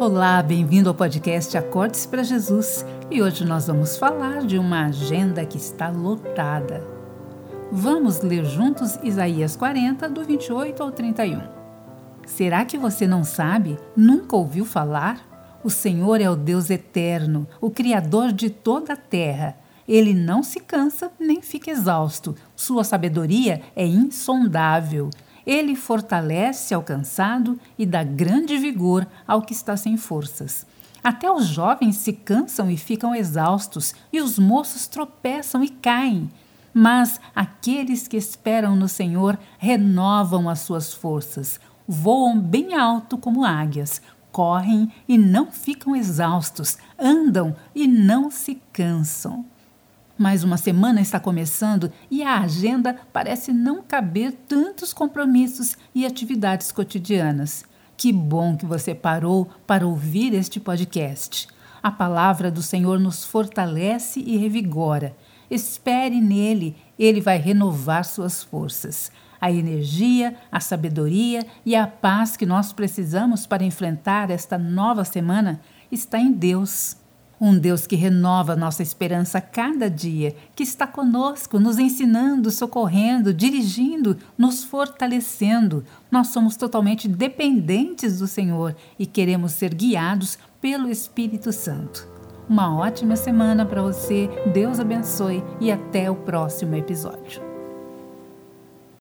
Olá, bem-vindo ao podcast Acordes para Jesus e hoje nós vamos falar de uma agenda que está lotada. Vamos ler juntos Isaías 40, do 28 ao 31. Será que você não sabe? Nunca ouviu falar? O Senhor é o Deus eterno, o Criador de toda a terra. Ele não se cansa nem fica exausto. Sua sabedoria é insondável. Ele fortalece ao cansado e dá grande vigor ao que está sem forças. Até os jovens se cansam e ficam exaustos, e os moços tropeçam e caem. Mas aqueles que esperam no Senhor renovam as suas forças, voam bem alto como águias, correm e não ficam exaustos, andam e não se cansam. Mais uma semana está começando e a agenda parece não caber tantos compromissos e atividades cotidianas. Que bom que você parou para ouvir este podcast. A palavra do Senhor nos fortalece e revigora. Espere nele, ele vai renovar suas forças. A energia, a sabedoria e a paz que nós precisamos para enfrentar esta nova semana está em Deus. Um Deus que renova nossa esperança a cada dia, que está conosco, nos ensinando, socorrendo, dirigindo, nos fortalecendo. Nós somos totalmente dependentes do Senhor e queremos ser guiados pelo Espírito Santo. Uma ótima semana para você, Deus abençoe e até o próximo episódio.